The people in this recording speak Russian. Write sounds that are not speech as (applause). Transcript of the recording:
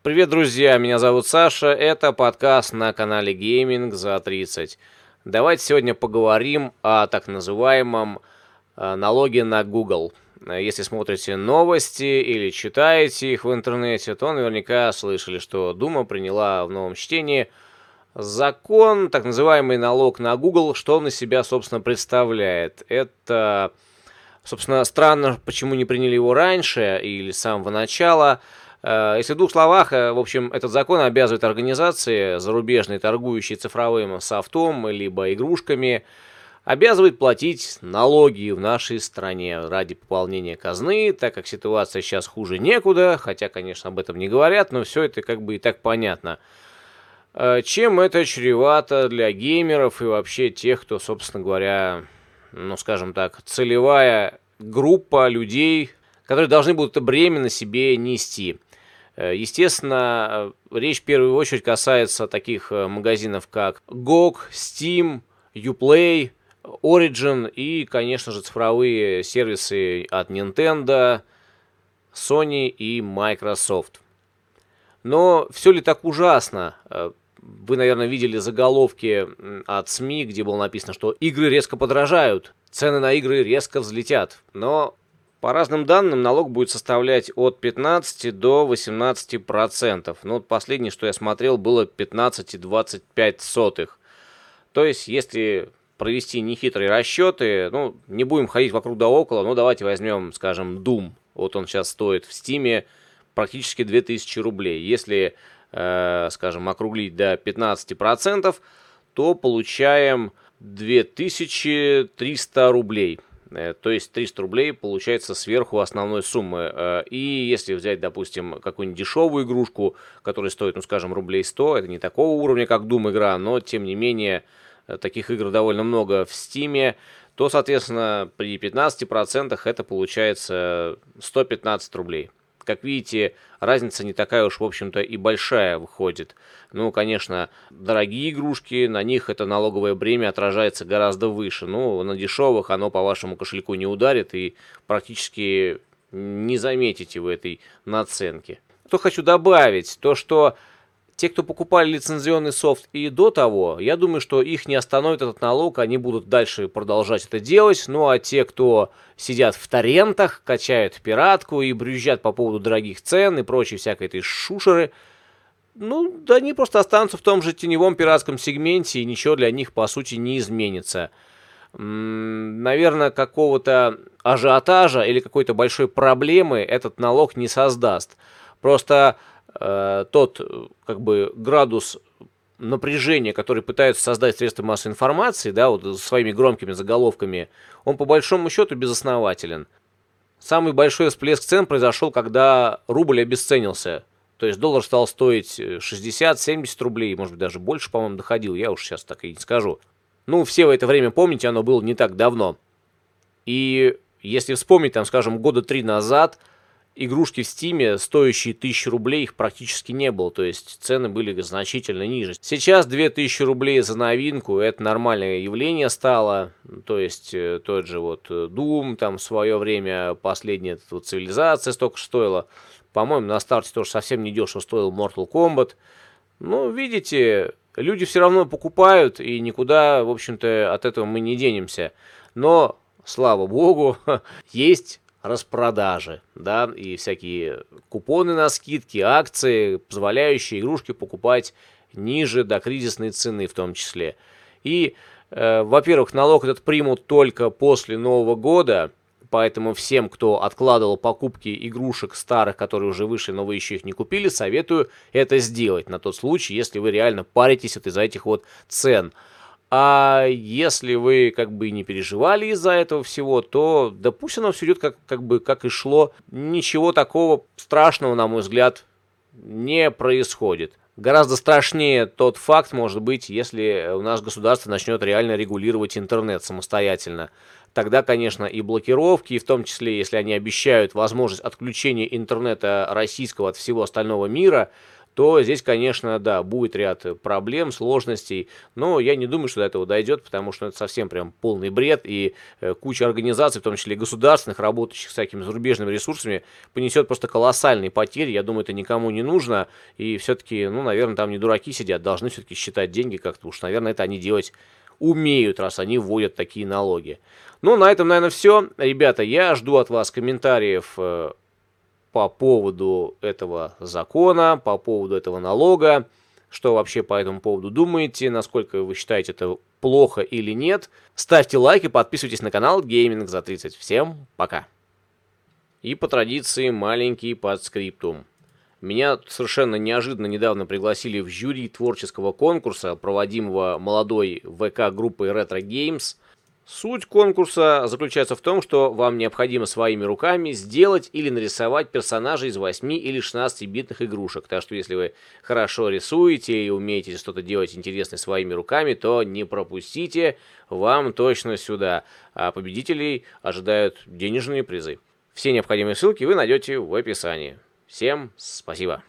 Привет, друзья, меня зовут Саша, это подкаст на канале Gaming за 30. Давайте сегодня поговорим о так называемом э, налоге на Google. Если смотрите новости или читаете их в интернете, то наверняка слышали, что Дума приняла в новом чтении закон, так называемый налог на Google, что он из себя, собственно, представляет. Это, собственно, странно, почему не приняли его раньше или с самого начала – если в двух словах, э, в общем, этот закон обязывает организации, зарубежные, торгующие цифровым софтом, либо игрушками, обязывает платить налоги в нашей стране ради пополнения казны, так как ситуация сейчас хуже некуда, хотя, конечно, об этом не говорят, но все это как бы и так понятно. Э, чем это чревато для геймеров и вообще тех, кто, собственно говоря, ну, скажем так, целевая группа людей, которые должны будут это бремя на себе нести. Э, естественно, э, речь в первую очередь касается таких э, магазинов, как GOG, Steam, Uplay, Origin и, конечно же, цифровые сервисы от Nintendo, Sony и Microsoft. Но все ли так ужасно? Вы, наверное, видели заголовки от СМИ, где было написано, что игры резко подорожают, цены на игры резко взлетят. Но по разным данным, налог будет составлять от 15 до 18 процентов. Ну, последнее, что я смотрел, было 15,25 То есть, если провести нехитрые расчеты, ну, не будем ходить вокруг да около, ну, давайте возьмем, скажем, Doom. Вот он сейчас стоит в Стиме практически 2000 рублей. Если, э, скажем, округлить до 15 процентов, то получаем 2300 рублей. Э, то есть 300 рублей получается сверху основной суммы. Э, и если взять, допустим, какую-нибудь дешевую игрушку, которая стоит, ну скажем, рублей 100, это не такого уровня, как Doom игра, но тем не менее э, таких игр довольно много в Steam, то, соответственно, при 15% это получается 115 рублей. Как видите, разница не такая уж, в общем-то, и большая выходит. Ну, конечно, дорогие игрушки, на них это налоговое бремя отражается гораздо выше. Ну, на дешевых оно по вашему кошельку не ударит и практически не заметите вы этой наценки. Что хочу добавить, то что те, кто покупали лицензионный софт и до того, я думаю, что их не остановит этот налог, они будут дальше продолжать это делать. Ну а те, кто сидят в торрентах, качают пиратку и брюзжат по поводу дорогих цен и прочей всякой этой шушеры, ну, да они просто останутся в том же теневом пиратском сегменте, и ничего для них, по сути, не изменится. Наверное, какого-то ажиотажа или какой-то большой проблемы этот налог не создаст. Просто Э, тот как бы градус напряжения, который пытаются создать средства массовой информации, да, вот своими громкими заголовками, он по большому счету безоснователен. Самый большой всплеск цен произошел, когда рубль обесценился. То есть доллар стал стоить 60-70 рублей, может быть даже больше, по-моему, доходил, я уж сейчас так и не скажу. Ну, все в это время помните, оно было не так давно. И если вспомнить, там, скажем, года три назад – игрушки в Стиме, стоящие 1000 рублей, их практически не было, то есть цены были значительно ниже. Сейчас 2000 рублей за новинку, это нормальное явление стало, то есть э, тот же вот э, Doom, там в свое время последняя вот, цивилизация столько стоила, по-моему, на старте тоже совсем не дешево стоил Mortal Kombat. Ну, видите, люди все равно покупают, и никуда, в общем-то, от этого мы не денемся. Но, слава богу, (laughs) есть распродажи, да, и всякие купоны на скидки, акции, позволяющие игрушки покупать ниже до кризисной цены в том числе. И, э, во-первых, налог этот примут только после Нового года, поэтому всем, кто откладывал покупки игрушек старых, которые уже вышли, но вы еще их не купили, советую это сделать на тот случай, если вы реально паритесь от из-за этих вот цен. А если вы как бы не переживали из-за этого всего, то да пусть оно все идет как, как бы как и шло. Ничего такого страшного, на мой взгляд, не происходит. Гораздо страшнее тот факт может быть, если у нас государство начнет реально регулировать интернет самостоятельно. Тогда, конечно, и блокировки, и в том числе, если они обещают возможность отключения интернета российского от всего остального мира – то здесь, конечно, да, будет ряд проблем, сложностей, но я не думаю, что до этого дойдет, потому что это совсем прям полный бред, и э, куча организаций, в том числе государственных, работающих с всякими зарубежными ресурсами, понесет просто колоссальные потери, я думаю, это никому не нужно, и все-таки, ну, наверное, там не дураки сидят, должны все-таки считать деньги как-то, уж, наверное, это они делать умеют, раз они вводят такие налоги. Ну, на этом, наверное, все. Ребята, я жду от вас комментариев э, по поводу этого закона, по поводу этого налога. Что вообще по этому поводу думаете, насколько вы считаете это плохо или нет. Ставьте лайк и подписывайтесь на канал Gaming за 30. Всем пока. И по традиции маленький подскриптум. Меня совершенно неожиданно недавно пригласили в жюри творческого конкурса, проводимого молодой ВК-группой Retro Games. Суть конкурса заключается в том, что вам необходимо своими руками сделать или нарисовать персонажей из 8 или 16-битных игрушек. Так что если вы хорошо рисуете и умеете что-то делать интересное своими руками, то не пропустите, вам точно сюда. А победителей ожидают денежные призы. Все необходимые ссылки вы найдете в описании. Всем спасибо.